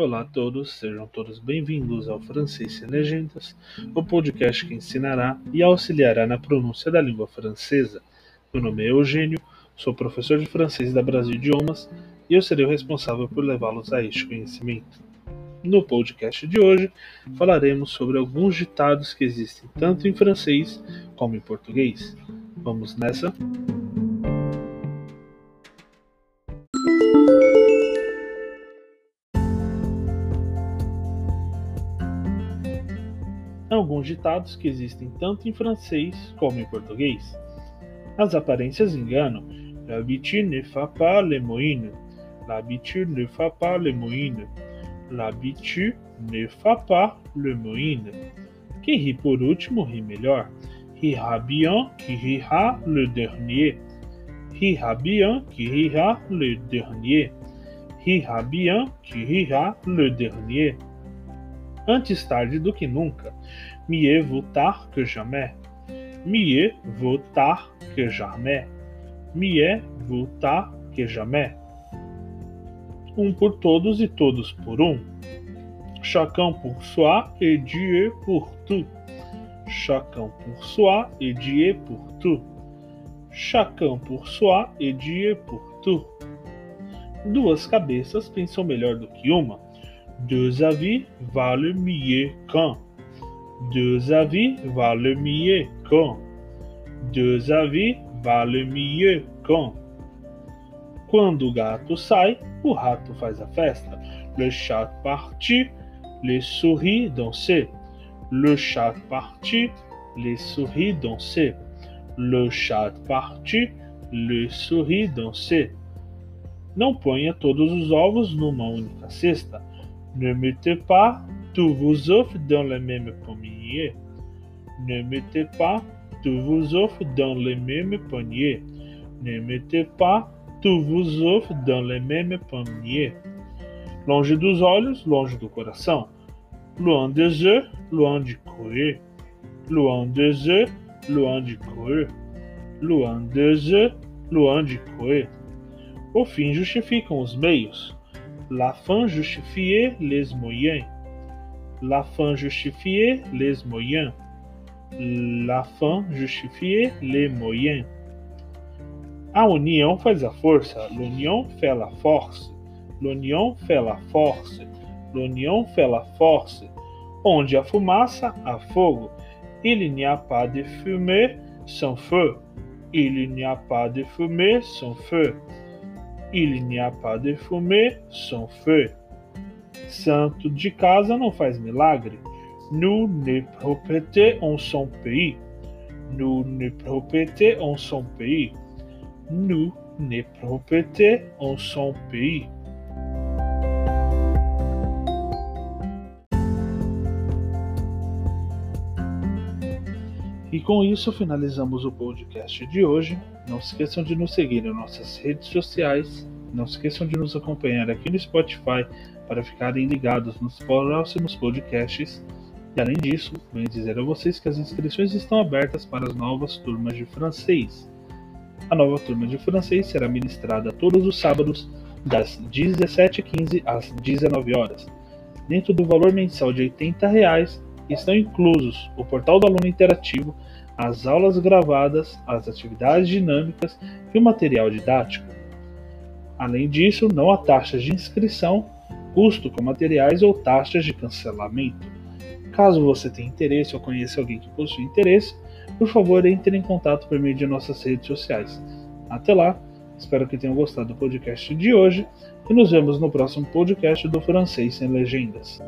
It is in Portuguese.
Olá a todos, sejam todos bem-vindos ao Francês Legendas, o podcast que ensinará e auxiliará na pronúncia da língua francesa. Meu nome é Eugênio, sou professor de francês da Brasil Idiomas e eu serei o responsável por levá-los a este conhecimento. No podcast de hoje, falaremos sobre alguns ditados que existem tanto em francês como em português. Vamos nessa? Alguns ditados que existem tanto em francês como em português. As aparências enganam. L'habitude ne fait pas les moines. L'habitude ne fait pas les moines. L'habitude ne fait pas le moine. Quem ri por último ri melhor. Rira bien qui rira le dernier. Rira bien qui rira le dernier. Rira bien qui rira le dernier. Antes tarde do que nunca. Mieux vaut tard que jamais. Mieux vaut tard que jamais. Mieux vaut tard que jamais. Um por todos e todos por um. Chacun pour soi et Dieu pour tout. Chacun pour soi et Dieu pour tout. Chacun pour soi et Dieu pour tout. Duas cabeças pensam melhor do que uma. Deux avis valent mieux qu'un. Deux avis valent mieux qu'un. Deux avis valent mieux qu'un. Quando o gato sai, o rato faz a festa. Le chat partit, les souris dansaient. Le chat partit, les souris dansaient. Le chat partit, les souris dansaient. Não ponha todos os ovos numa única cesta. Ne mettez pas tous vos œufs dans le même panier. Ne mettez pas tous vos œufs dans le même panier. Ne mettez pas tous vos œufs dans le même panier. Longe dos olhos, longe do coração. Loin des œufs, loin du cru. Loin des œufs, loin du cru. Loin des œufs, loin du cru. O fim justificam os meios. La fin justifie les moyens. La fin justifie les moyens. La fin justifie les moyens. A união faz a. L'union fait la force. L'union fait la force. L'union fait la force. Onde há fumaça, há fogo. Il n'y a pas de fumée sans feu. Il n'y a pas de fumée sans feu. Il n'y a pas de fumée sans feu. Santo de casa não faz milagre. Nous ne propriété en son pays. Nous ne propriété en son pays. Nous ne propriété en son pays. E com isso finalizamos o podcast de hoje. Não se esqueçam de nos seguir nas nossas redes sociais. Não se esqueçam de nos acompanhar aqui no Spotify para ficarem ligados nos próximos podcasts. E além disso, venho dizer a vocês que as inscrições estão abertas para as novas turmas de francês. A nova turma de francês será ministrada todos os sábados, das 17h15 às 19 horas. Dentro do valor mensal de 80 reais, estão inclusos o portal do aluno interativo, as aulas gravadas, as atividades dinâmicas e o material didático. Além disso, não há taxas de inscrição custo com materiais ou taxas de cancelamento. Caso você tenha interesse ou conheça alguém que possui interesse, por favor entre em contato por meio de nossas redes sociais. Até lá, espero que tenham gostado do podcast de hoje e nos vemos no próximo podcast do Francês Sem Legendas.